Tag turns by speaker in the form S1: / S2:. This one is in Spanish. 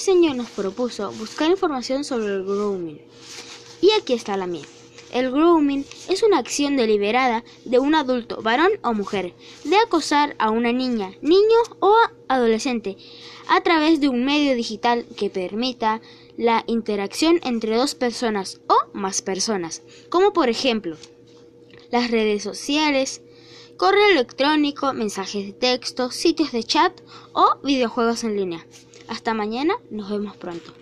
S1: señor nos propuso buscar información sobre el grooming. Y aquí está la mía. El grooming es una acción deliberada de un adulto, varón o mujer, de acosar a una niña, niño o adolescente a través de un medio digital que permita la interacción entre dos personas o más personas, como por ejemplo las redes sociales, correo electrónico, mensajes de texto, sitios de chat o videojuegos en línea. Hasta mañana, nos vemos pronto.